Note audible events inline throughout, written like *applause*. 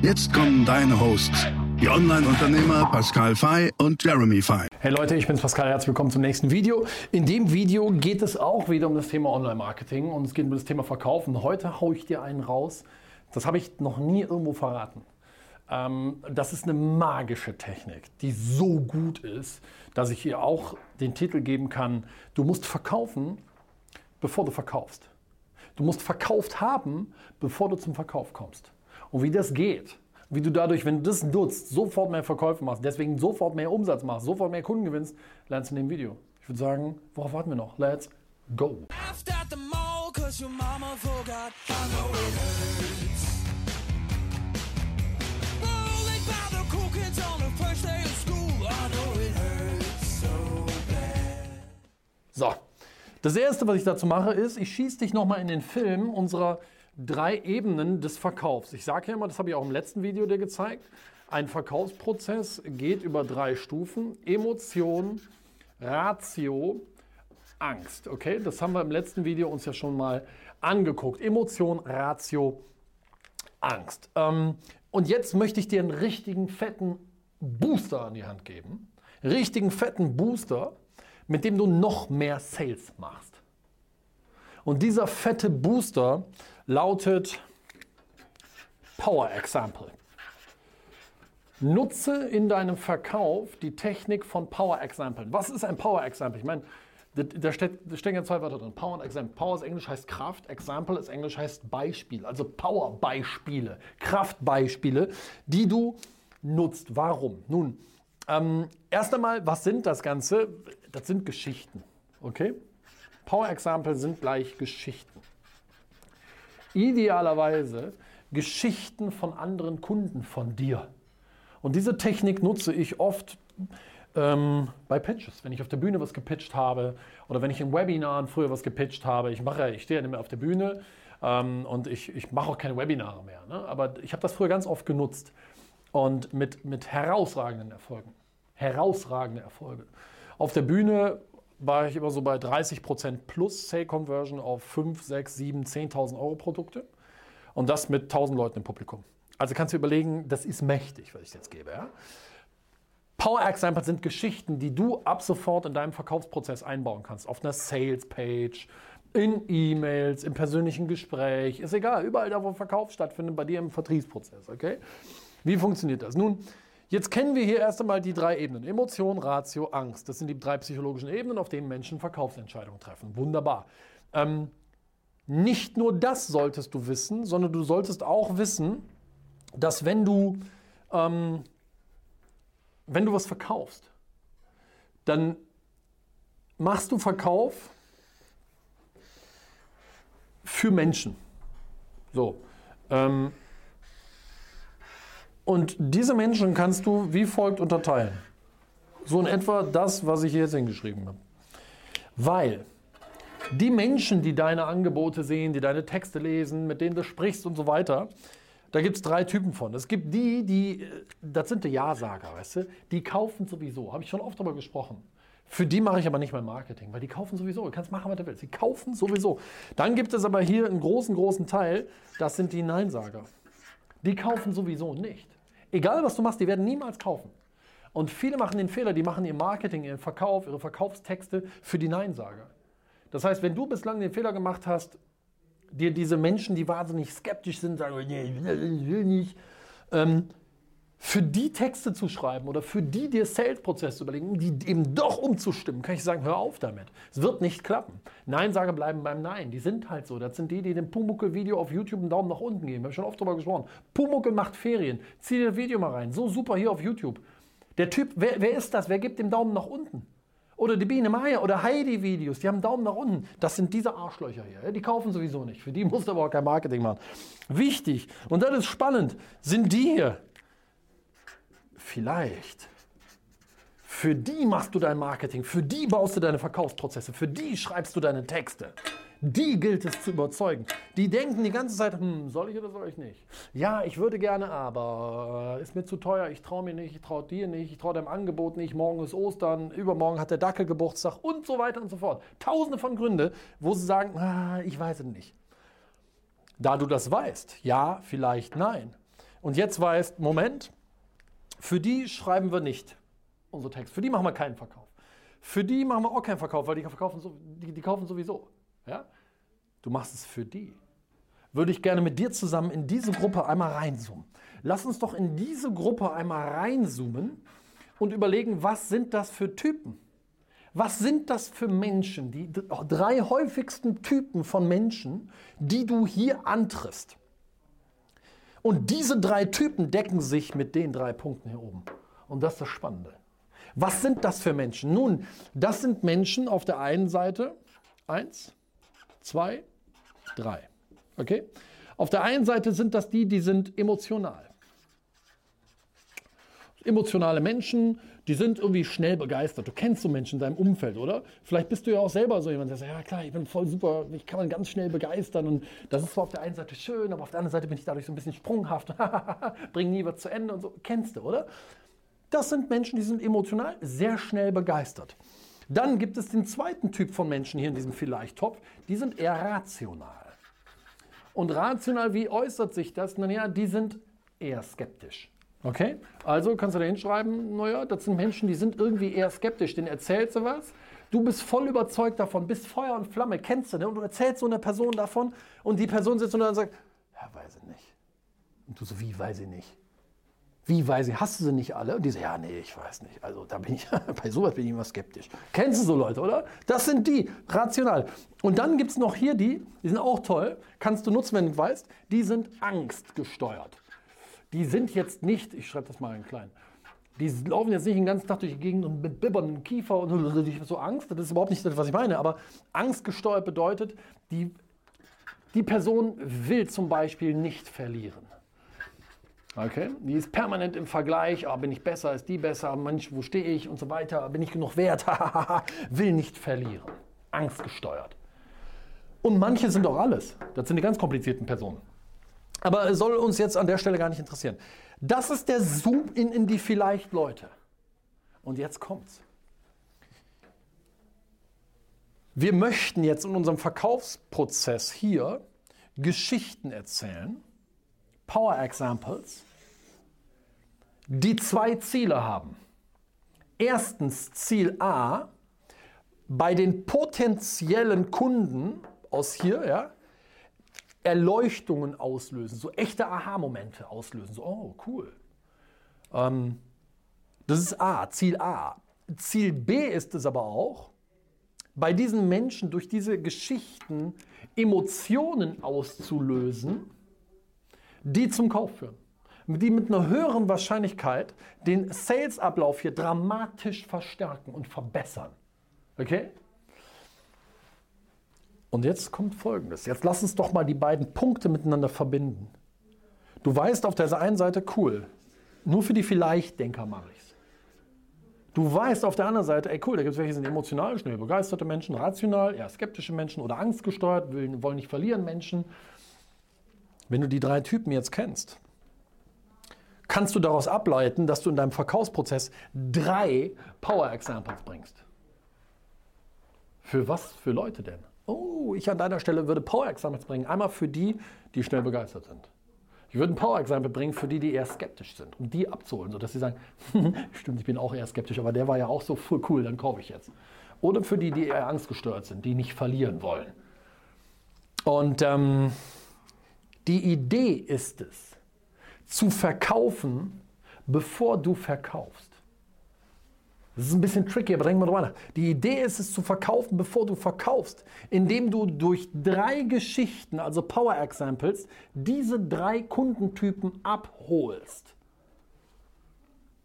Jetzt kommen deine Hosts, die Online-Unternehmer Pascal Fay und Jeremy Fay. Hey Leute, ich bin's Pascal, herzlich willkommen zum nächsten Video. In dem Video geht es auch wieder um das Thema Online-Marketing und es geht um das Thema Verkaufen. Heute haue ich dir einen raus, das habe ich noch nie irgendwo verraten. Ähm, das ist eine magische Technik, die so gut ist, dass ich ihr auch den Titel geben kann, du musst verkaufen, bevor du verkaufst. Du musst verkauft haben, bevor du zum Verkauf kommst. Und wie das geht, wie du dadurch, wenn du das nutzt, sofort mehr Verkäufe machst, deswegen sofort mehr Umsatz machst, sofort mehr Kunden gewinnst, lernst du in dem Video. Ich würde sagen, worauf warten wir noch? Let's go! So, das erste, was ich dazu mache, ist, ich schieße dich nochmal in den Film unserer drei Ebenen des Verkaufs. Ich sage ja immer, das habe ich auch im letzten Video dir gezeigt, ein Verkaufsprozess geht über drei Stufen. Emotion, Ratio, Angst. Okay, das haben wir im letzten Video uns ja schon mal angeguckt. Emotion, Ratio, Angst. Ähm, und jetzt möchte ich dir einen richtigen fetten Booster an die Hand geben. Richtigen fetten Booster, mit dem du noch mehr Sales machst. Und dieser fette Booster lautet Power Example. Nutze in deinem Verkauf die Technik von Power Example. Was ist ein Power Example? Ich meine, da, stecken ja zwei Wörter drin. Power und Example. Power ist Englisch heißt Kraft, Example ist Englisch heißt Beispiel. Also Power-Beispiele, Kraftbeispiele, die du nutzt. Warum? Nun, ähm, erst einmal, was sind das Ganze? Das sind Geschichten. Okay? Power Example sind gleich Geschichten. Idealerweise Geschichten von anderen Kunden von dir. Und diese Technik nutze ich oft ähm, bei Pitches, wenn ich auf der Bühne was gepitcht habe oder wenn ich in Webinaren früher was gepitcht habe. Ich mache, ich stehe ja nicht mehr auf der Bühne ähm, und ich, ich mache auch keine Webinare mehr. Ne? Aber ich habe das früher ganz oft genutzt und mit, mit herausragenden Erfolgen. Herausragende Erfolge. Auf der Bühne war ich immer so bei 30% plus Sale Conversion auf 5, 6, 7, 10.000 Euro Produkte. Und das mit 1000 Leuten im Publikum. Also kannst du überlegen, das ist mächtig, was ich jetzt gebe. Ja? Power Examples sind Geschichten, die du ab sofort in deinem Verkaufsprozess einbauen kannst. Auf einer Sales Page, in E-Mails, im persönlichen Gespräch, ist egal, überall da, wo Verkauf stattfindet, bei dir im Vertriebsprozess. Okay? Wie funktioniert das? Nun, Jetzt kennen wir hier erst einmal die drei Ebenen. Emotion, Ratio, Angst. Das sind die drei psychologischen Ebenen, auf denen Menschen Verkaufsentscheidungen treffen. Wunderbar. Ähm, nicht nur das solltest du wissen, sondern du solltest auch wissen, dass wenn du, ähm, wenn du was verkaufst, dann machst du Verkauf für Menschen. So. Ähm, und diese Menschen kannst du wie folgt unterteilen. So in etwa das, was ich hier jetzt hingeschrieben habe. Weil die Menschen, die deine Angebote sehen, die deine Texte lesen, mit denen du sprichst und so weiter, da gibt es drei Typen von. Es gibt die, die, das sind die Ja-Sager, weißt du, die kaufen sowieso. Habe ich schon oft darüber gesprochen. Für die mache ich aber nicht mein Marketing, weil die kaufen sowieso. Du kannst machen, was du willst. Sie kaufen sowieso. Dann gibt es aber hier einen großen, großen Teil, das sind die Neinsager. Die kaufen sowieso nicht. Egal was du machst, die werden niemals kaufen. Und viele machen den Fehler, die machen ihr Marketing, ihren Verkauf, ihre Verkaufstexte für die Neinsager. Das heißt, wenn du bislang den Fehler gemacht hast, dir diese Menschen, die wahnsinnig skeptisch sind, sagen, nee, ich will nicht, ähm, für die Texte zu schreiben oder für die dir Sales-Prozess zu überlegen, die eben doch umzustimmen, kann ich sagen, hör auf damit. Es wird nicht klappen. Nein-Sager bleiben beim Nein. Die sind halt so. Das sind die, die dem Pumuckel-Video auf YouTube einen Daumen nach unten geben. Wir haben schon oft darüber gesprochen. Pumuckel macht Ferien. Zieh dir das Video mal rein. So super hier auf YouTube. Der Typ, wer, wer ist das? Wer gibt dem Daumen nach unten? Oder die Biene Meier oder Heidi-Videos, die haben Daumen nach unten. Das sind diese Arschlöcher hier. Die kaufen sowieso nicht. Für die *laughs* musst du aber auch kein Marketing machen. Wichtig, und das ist spannend, sind die hier. Vielleicht. Für die machst du dein Marketing, für die baust du deine Verkaufsprozesse, für die schreibst du deine Texte. Die gilt es zu überzeugen. Die denken die ganze Zeit, hm, soll ich oder soll ich nicht? Ja, ich würde gerne, aber ist mir zu teuer, ich traue mir nicht, ich traue dir nicht, ich traue deinem Angebot nicht, morgen ist Ostern, übermorgen hat der Dackel Geburtstag und so weiter und so fort. Tausende von Gründe, wo sie sagen, ah, ich weiß es nicht. Da du das weißt, ja, vielleicht nein. Und jetzt weißt, Moment, für die schreiben wir nicht unsere Texte. Für die machen wir keinen Verkauf. Für die machen wir auch keinen Verkauf, weil die, verkaufen so, die, die kaufen sowieso. Ja? Du machst es für die. Würde ich gerne mit dir zusammen in diese Gruppe einmal reinzoomen. Lass uns doch in diese Gruppe einmal reinzoomen und überlegen, was sind das für Typen? Was sind das für Menschen, die drei häufigsten Typen von Menschen, die du hier antriffst? Und diese drei Typen decken sich mit den drei Punkten hier oben. Und das ist das Spannende. Was sind das für Menschen? Nun, das sind Menschen auf der einen Seite, eins, zwei, drei. Okay? Auf der einen Seite sind das die, die sind emotional. Emotionale Menschen, die sind irgendwie schnell begeistert. Du kennst so Menschen in deinem Umfeld, oder? Vielleicht bist du ja auch selber so jemand, der sagt, ja klar, ich bin voll super, ich kann man ganz schnell begeistern. Und das ist zwar auf der einen Seite schön, aber auf der anderen Seite bin ich dadurch so ein bisschen sprunghaft, *laughs* bring nie was zu Ende und so. Kennst du, oder? Das sind Menschen, die sind emotional sehr schnell begeistert. Dann gibt es den zweiten Typ von Menschen hier in diesem Vielleicht-Topf, die sind eher rational. Und rational, wie äußert sich das? Naja, die sind eher skeptisch. Okay? Also kannst du da hinschreiben, naja, das sind Menschen, die sind irgendwie eher skeptisch. Denen erzählst du was, du bist voll überzeugt davon, bist Feuer und Flamme, kennst du, ne? Und du erzählst so einer Person davon und die Person sitzt und dann sagt, ja, weiß ich nicht. Und du so, wie, weiß ich nicht? Wie weiß ich, hast du sie nicht alle? Und die sagen, ja, nee, ich weiß nicht. Also da bin ich, *laughs* bei sowas bin ich immer skeptisch. Kennst du so Leute, oder? Das sind die, rational. Und dann gibt es noch hier die, die sind auch toll, kannst du nutzen, wenn du weißt, die sind angstgesteuert. Die sind jetzt nicht, ich schreibe das mal in klein, die laufen jetzt nicht den ganzen Tag durch die Gegend und mit bibbernden Kiefer und *laughs* so Angst. Das ist überhaupt nicht das, was ich meine. Aber angstgesteuert bedeutet, die, die Person will zum Beispiel nicht verlieren. Okay? Die ist permanent im Vergleich, oh, bin ich besser, ist die besser, Mensch, wo stehe ich und so weiter, bin ich genug wert, *laughs* will nicht verlieren. Angstgesteuert. Und manche sind auch alles. Das sind die ganz komplizierten Personen. Aber es soll uns jetzt an der Stelle gar nicht interessieren. Das ist der Zoom-In in die vielleicht Leute. Und jetzt kommt's. Wir möchten jetzt in unserem Verkaufsprozess hier Geschichten erzählen, Power Examples, die zwei Ziele haben. Erstens Ziel A, bei den potenziellen Kunden aus hier, ja, Erleuchtungen auslösen, so echte Aha-Momente auslösen. So, oh, cool. Ähm, das ist A, Ziel A. Ziel B ist es aber auch, bei diesen Menschen durch diese Geschichten Emotionen auszulösen, die zum Kauf führen die mit einer höheren Wahrscheinlichkeit den Sales-Ablauf hier dramatisch verstärken und verbessern. Okay? Und jetzt kommt Folgendes. Jetzt lass uns doch mal die beiden Punkte miteinander verbinden. Du weißt auf der einen Seite, cool, nur für die Vielleicht-Denker mache ich es. Du weißt auf der anderen Seite, ey cool, da gibt es welche, die sind emotional, schnell begeisterte Menschen, rational, eher skeptische Menschen oder angstgesteuert, wollen nicht verlieren Menschen. Wenn du die drei Typen jetzt kennst, kannst du daraus ableiten, dass du in deinem Verkaufsprozess drei Power Examples bringst. Für was für Leute denn? Oh, ich an deiner Stelle würde Power Examples bringen. Einmal für die, die schnell begeistert sind. Ich würde ein Power Example bringen für die, die eher skeptisch sind, um die abzuholen, sodass sie sagen, *laughs* stimmt, ich bin auch eher skeptisch, aber der war ja auch so cool, dann kaufe ich jetzt. Oder für die, die eher angstgesteuert sind, die nicht verlieren wollen. Und ähm, die Idee ist es, zu verkaufen, bevor du verkaufst. Das ist ein bisschen tricky, aber denk mal drüber nach. Die Idee ist es zu verkaufen, bevor du verkaufst, indem du durch drei Geschichten, also Power Examples, diese drei Kundentypen abholst.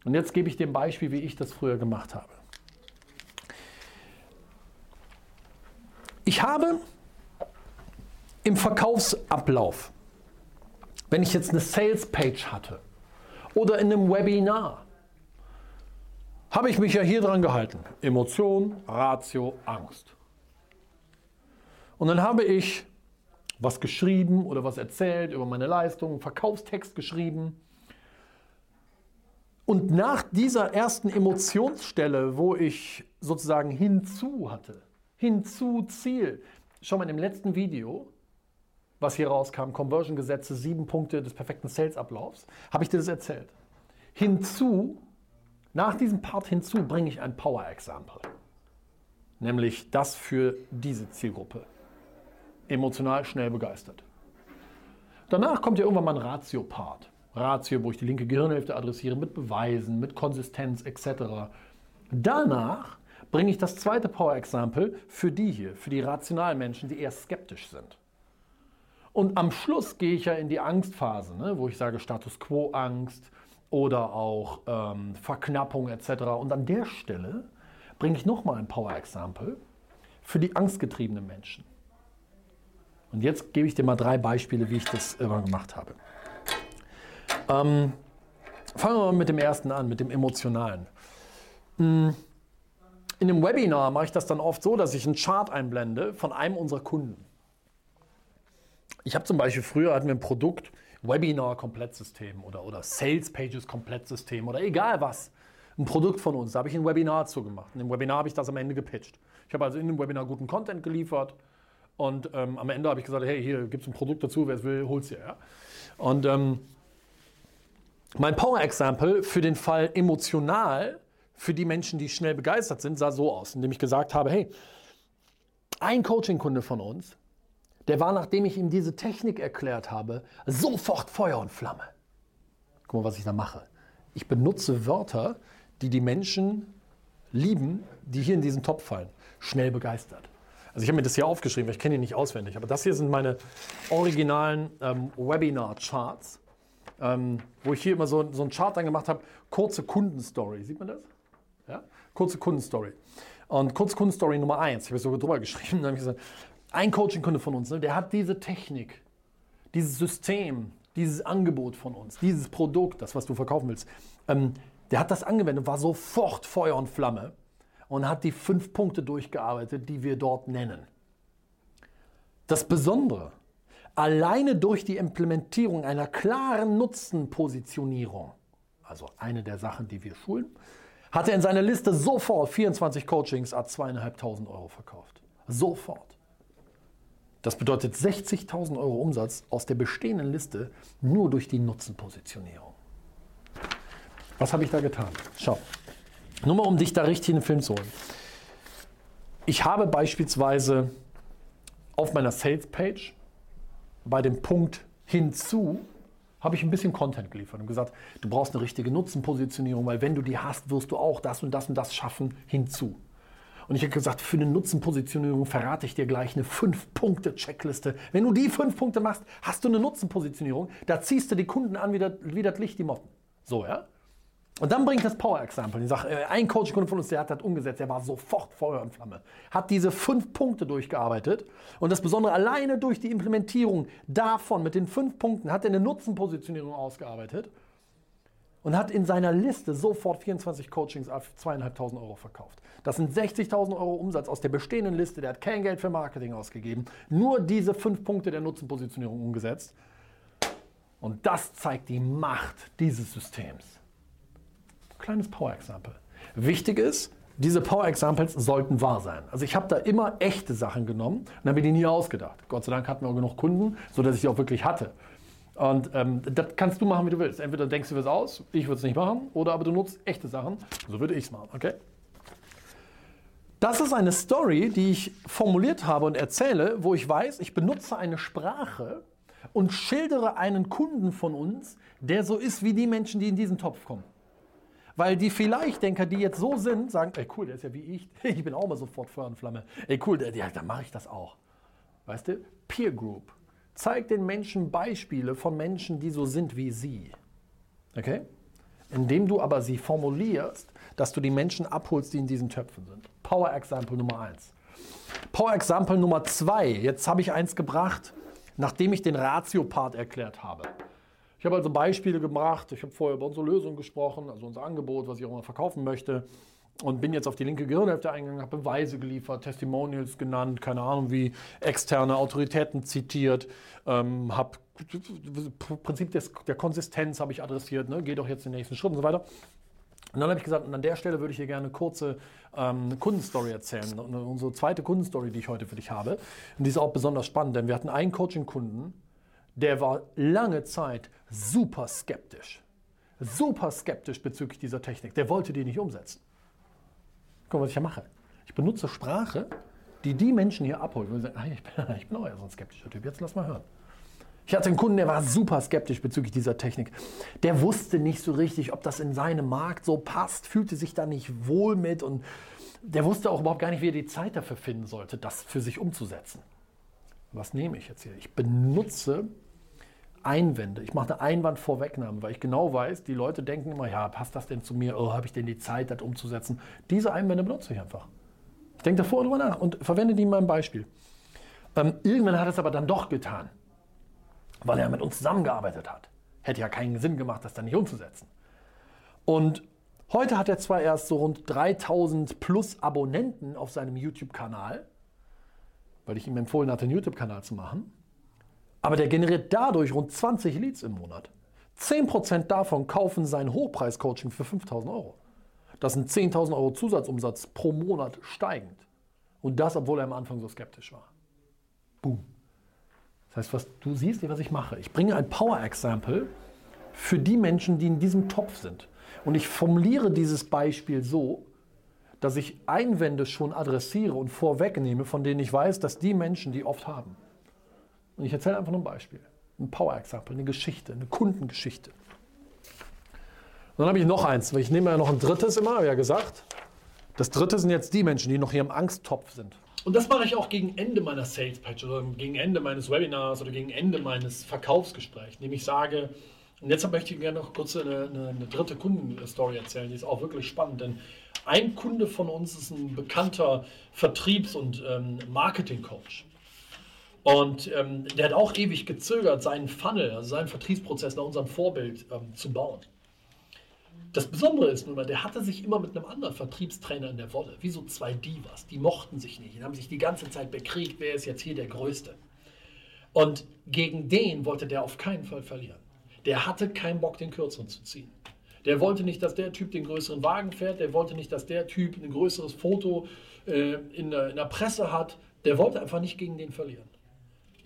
Und jetzt gebe ich dir ein Beispiel, wie ich das früher gemacht habe. Ich habe im Verkaufsablauf wenn ich jetzt eine Sales Page hatte oder in einem Webinar habe ich mich ja hier dran gehalten. Emotion, Ratio, Angst. Und dann habe ich was geschrieben oder was erzählt über meine Leistung, Verkaufstext geschrieben. Und nach dieser ersten Emotionsstelle, wo ich sozusagen hinzu hatte, hinzu Ziel, schau mal im letzten Video, was hier rauskam, Conversion-Gesetze, sieben Punkte des perfekten Sales-Ablaufs, habe ich dir das erzählt. Hinzu, nach diesem Part hinzu, bringe ich ein Power-Example. Nämlich das für diese Zielgruppe. Emotional schnell begeistert. Danach kommt ja irgendwann mal ein Ratio-Part. Ratio, wo ich die linke Gehirnhälfte adressiere, mit Beweisen, mit Konsistenz etc. Danach bringe ich das zweite Power Example für die hier, für die rationalen Menschen, die eher skeptisch sind. Und am Schluss gehe ich ja in die Angstphase, ne, wo ich sage Status Quo-Angst oder auch ähm, Verknappung etc. Und an der Stelle bringe ich nochmal ein Power Example für die angstgetriebenen Menschen. Und jetzt gebe ich dir mal drei Beispiele, wie ich das immer gemacht habe. Ähm, fangen wir mal mit dem ersten an, mit dem emotionalen. Hm, in einem Webinar mache ich das dann oft so, dass ich einen Chart einblende von einem unserer Kunden. Ich habe zum Beispiel früher hatten wir ein Produkt, Webinar-Komplettsystem oder, oder Sales Pages Komplettsystem oder egal was. Ein Produkt von uns, da habe ich ein Webinar zugemacht. In dem Webinar habe ich das am Ende gepitcht. Ich habe also in dem Webinar guten Content geliefert und ähm, am Ende habe ich gesagt, hey, hier gibt es ein Produkt dazu, wer es will, hol's dir. Ja? Und ähm, mein Power Example für den Fall emotional, für die Menschen, die schnell begeistert sind, sah so aus, indem ich gesagt habe, hey, ein Coaching-Kunde von uns, der war, nachdem ich ihm diese Technik erklärt habe, sofort Feuer und Flamme. Guck mal, was ich da mache. Ich benutze Wörter, die die Menschen lieben, die hier in diesen Topf fallen. Schnell begeistert. Also ich habe mir das hier aufgeschrieben, weil ich kenne ihn nicht auswendig, aber das hier sind meine originalen ähm, Webinar-Charts ähm, wo ich hier immer so, so einen Chart dann gemacht habe, kurze Kundenstory. Sieht man das? Ja? Kurze Kundenstory. Und kurze Kundenstory Nummer eins, ich habe sogar drüber geschrieben, *laughs* da habe ich gesagt, ein Coaching-Kunde von uns, ne, der hat diese Technik, dieses System, dieses Angebot von uns, dieses Produkt, das, was du verkaufen willst, ähm, der hat das angewendet, war sofort Feuer und Flamme und hat die fünf Punkte durchgearbeitet, die wir dort nennen. Das Besondere alleine durch die Implementierung einer klaren Nutzenpositionierung, also eine der Sachen, die wir schulen, hat er in seiner Liste sofort 24 Coachings a 2.500 Euro verkauft. Sofort. Das bedeutet 60.000 Euro Umsatz aus der bestehenden Liste nur durch die Nutzenpositionierung. Was habe ich da getan? Schau, nur mal um dich da richtig in den Film zu holen. Ich habe beispielsweise auf meiner Sales Page bei dem Punkt hinzu habe ich ein bisschen Content geliefert und gesagt, du brauchst eine richtige Nutzenpositionierung, weil wenn du die hast, wirst du auch das und das und das schaffen hinzu. Und ich habe gesagt, für eine Nutzenpositionierung verrate ich dir gleich eine 5-Punkte-Checkliste. Wenn du die 5 Punkte machst, hast du eine Nutzenpositionierung. Da ziehst du die Kunden an wie das, wie das Licht die Motten. So, ja? Und dann bringe ich das Power Example. Ich sage, äh, ein Coachkunde von uns, der hat das umgesetzt, der war sofort Feuer und Flamme. Hat diese fünf Punkte durchgearbeitet. Und das Besondere, alleine durch die Implementierung davon, mit den fünf Punkten, hat er eine Nutzenpositionierung ausgearbeitet und hat in seiner Liste sofort 24 Coachings auf zweieinhalbtausend Euro verkauft. Das sind 60.000 Euro Umsatz aus der bestehenden Liste. Der hat kein Geld für Marketing ausgegeben. Nur diese fünf Punkte der Nutzenpositionierung umgesetzt. Und das zeigt die Macht dieses Systems kleines Power Example. Wichtig ist, diese Power Examples sollten wahr sein. Also ich habe da immer echte Sachen genommen und habe die nie ausgedacht. Gott sei Dank hatten wir auch genug Kunden, sodass ich die auch wirklich hatte. Und ähm, das kannst du machen, wie du willst. Entweder denkst du es aus, ich würde es nicht machen, oder aber du nutzt echte Sachen. So würde ich es machen, okay? Das ist eine Story, die ich formuliert habe und erzähle, wo ich weiß, ich benutze eine Sprache und schildere einen Kunden von uns, der so ist wie die Menschen, die in diesen Topf kommen. Weil die Vielleicht-Denker, die jetzt so sind, sagen, ey cool, der ist ja wie ich, *laughs* ich bin auch mal sofort Feuer und Flamme. Ey cool, der, ja, dann mache ich das auch. Weißt du? Peer Group. Zeig den Menschen Beispiele von Menschen, die so sind wie sie. Okay? Indem du aber sie formulierst, dass du die Menschen abholst, die in diesen Töpfen sind. Power Example Nummer eins. Power Example Nummer zwei. Jetzt habe ich eins gebracht, nachdem ich den Ratio-Part erklärt habe. Ich habe also Beispiele gebracht. Ich habe vorher über unsere Lösung gesprochen, also unser Angebot, was ich auch mal verkaufen möchte. Und bin jetzt auf die linke Gehirnhälfte eingegangen, habe Beweise geliefert, Testimonials genannt, keine Ahnung wie, externe Autoritäten zitiert, ähm, habe Prinzip des, der Konsistenz habe ich adressiert, ne? geh doch jetzt den nächsten Schritt und so weiter. Und dann habe ich gesagt, an der Stelle würde ich dir gerne eine kurze ähm, Kundenstory erzählen. unsere zweite Kundenstory, die ich heute für dich habe. Und die ist auch besonders spannend, denn wir hatten einen Coaching-Kunden, der war lange Zeit super skeptisch. Super skeptisch bezüglich dieser Technik. Der wollte die nicht umsetzen. Guck mal, was ich ja mache. Ich benutze Sprache, die die Menschen hier abholt. Und sagen, ich, bin, *laughs* ich bin auch ja so ein skeptischer Typ. Jetzt lass mal hören. Ich hatte einen Kunden, der war super skeptisch bezüglich dieser Technik. Der wusste nicht so richtig, ob das in seinem Markt so passt, fühlte sich da nicht wohl mit und der wusste auch überhaupt gar nicht, wie er die Zeit dafür finden sollte, das für sich umzusetzen. Was nehme ich jetzt hier? Ich benutze Einwände. Ich mache eine Einwandvorwegnahme, weil ich genau weiß, die Leute denken immer, ja, passt das denn zu mir? Oh, habe ich denn die Zeit, das umzusetzen? Diese Einwände benutze ich einfach. Ich denke davor drüber nach und verwende die in meinem Beispiel. Ähm, irgendwann hat es aber dann doch getan, weil er mit uns zusammengearbeitet hat. Hätte ja keinen Sinn gemacht, das dann nicht umzusetzen. Und heute hat er zwar erst so rund 3000 plus Abonnenten auf seinem YouTube-Kanal, weil ich ihm empfohlen hatte, einen YouTube-Kanal zu machen. Aber der generiert dadurch rund 20 Leads im Monat. 10% davon kaufen sein Hochpreis-Coaching für 5000 Euro. Das sind 10.000 Euro Zusatzumsatz pro Monat steigend. Und das, obwohl er am Anfang so skeptisch war. Boom. Das heißt, was du siehst, was ich mache. Ich bringe ein Power-Example für die Menschen, die in diesem Topf sind. Und ich formuliere dieses Beispiel so, dass ich Einwände schon adressiere und vorwegnehme, von denen ich weiß, dass die Menschen die oft haben. Und ich erzähle einfach nur ein Beispiel. Ein Power-Example, eine Geschichte, eine Kundengeschichte. Und dann habe ich noch eins, weil ich nehme ja noch ein drittes immer, habe ja gesagt. Das dritte sind jetzt die Menschen, die noch hier im Angsttopf sind. Und das mache ich auch gegen Ende meiner Sales Page oder gegen Ende meines Webinars oder gegen Ende meines Verkaufsgesprächs, indem ich sage, und jetzt möchte ich gerne noch kurz eine, eine, eine dritte Kundenstory erzählen, die ist auch wirklich spannend, denn ein Kunde von uns ist ein bekannter Vertriebs- und ähm, Marketing-Coach. Und ähm, der hat auch ewig gezögert, seinen Funnel, also seinen Vertriebsprozess nach unserem Vorbild ähm, zu bauen. Das Besondere ist nun mal, der hatte sich immer mit einem anderen Vertriebstrainer in der Wolle, wie so zwei Divas. Die mochten sich nicht, die haben sich die ganze Zeit bekriegt, wer ist jetzt hier der Größte. Und gegen den wollte der auf keinen Fall verlieren. Der hatte keinen Bock, den Kürzeren zu ziehen. Der wollte nicht, dass der Typ den größeren Wagen fährt, der wollte nicht, dass der Typ ein größeres Foto äh, in, der, in der Presse hat. Der wollte einfach nicht gegen den verlieren.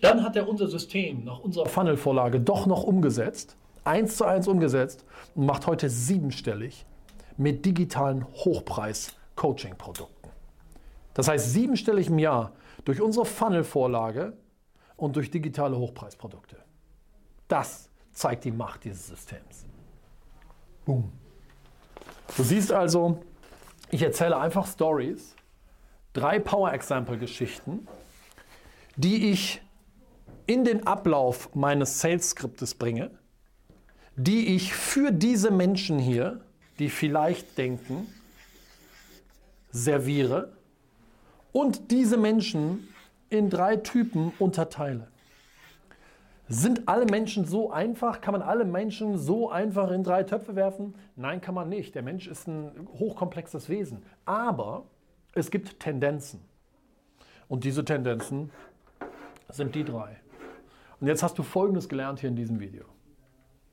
Dann hat er unser System nach unserer Funnel-Vorlage doch noch umgesetzt, eins zu eins umgesetzt und macht heute siebenstellig mit digitalen Hochpreis-Coaching-Produkten. Das heißt siebenstellig im Jahr durch unsere Funnel-Vorlage und durch digitale Hochpreisprodukte. Das zeigt die Macht dieses Systems. Boom. Du siehst also, ich erzähle einfach Stories, drei Power-Example-Geschichten, die ich in den Ablauf meines Sales-Skriptes bringe, die ich für diese Menschen hier, die vielleicht denken, serviere und diese Menschen in drei Typen unterteile. Sind alle Menschen so einfach? Kann man alle Menschen so einfach in drei Töpfe werfen? Nein, kann man nicht. Der Mensch ist ein hochkomplexes Wesen. Aber es gibt Tendenzen. Und diese Tendenzen sind die drei. Und jetzt hast du Folgendes gelernt hier in diesem Video.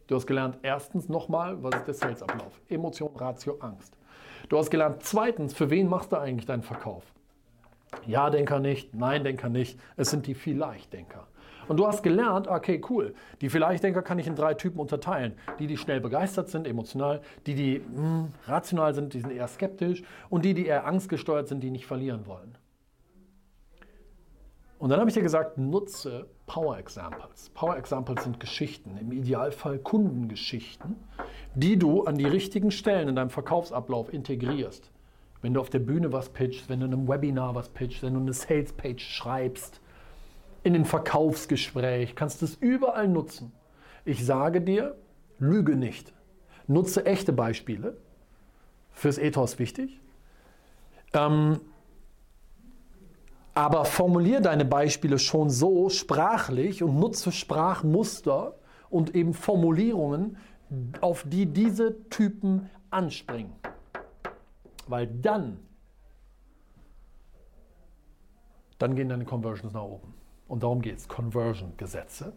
Du hast gelernt, erstens nochmal, was ist der Sales-Ablauf? Emotion, Ratio, Angst. Du hast gelernt, zweitens, für wen machst du eigentlich deinen Verkauf? Ja-Denker nicht, Nein-Denker nicht, es sind die Vielleicht-Denker. Und du hast gelernt, okay, cool, die Vielleicht-Denker kann ich in drei Typen unterteilen. Die, die schnell begeistert sind, emotional, die, die mh, hm, rational sind, die sind eher skeptisch und die, die eher angstgesteuert sind, die nicht verlieren wollen. Und dann habe ich dir gesagt, nutze Power Examples. Power Examples sind Geschichten, im Idealfall Kundengeschichten, die du an die richtigen Stellen in deinem Verkaufsablauf integrierst. Wenn du auf der Bühne was pitchst, wenn du in einem Webinar was pitchst, wenn du eine Sales Page schreibst, in einem Verkaufsgespräch, kannst du es überall nutzen. Ich sage dir, lüge nicht. Nutze echte Beispiele. Fürs Ethos wichtig. Ähm, aber formulier deine Beispiele schon so sprachlich und nutze Sprachmuster, und eben Formulierungen, auf die diese Typen anspringen. Weil dann, dann gehen deine Conversions nach oben. Und darum geht es, Conversion-Gesetze.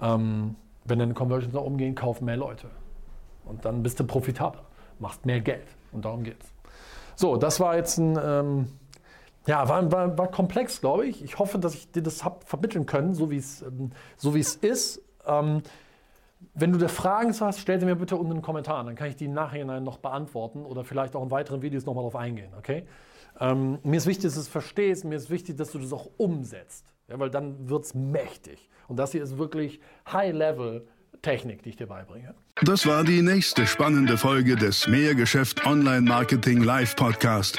Ähm, wenn deine Conversions nach oben gehen, kaufen mehr Leute. Und dann bist du profitabler, machst mehr Geld. Und darum geht es. So, das war jetzt ein, ähm, ja, war, war, war komplex, glaube ich. Ich hoffe, dass ich dir das habe vermitteln können, so wie es ähm, so ist. Ähm, wenn du da Fragen hast, stell sie mir bitte unten in den Kommentaren. Dann kann ich die im Nachhinein noch beantworten oder vielleicht auch in weiteren Videos nochmal darauf eingehen. Okay? Ähm, mir ist wichtig, dass du es verstehst. Mir ist wichtig, dass du das auch umsetzt. Ja, weil dann wird es mächtig. Und das hier ist wirklich High-Level-Technik, die ich dir beibringe. Das war die nächste spannende Folge des Mehrgeschäft Online Marketing Live Podcast.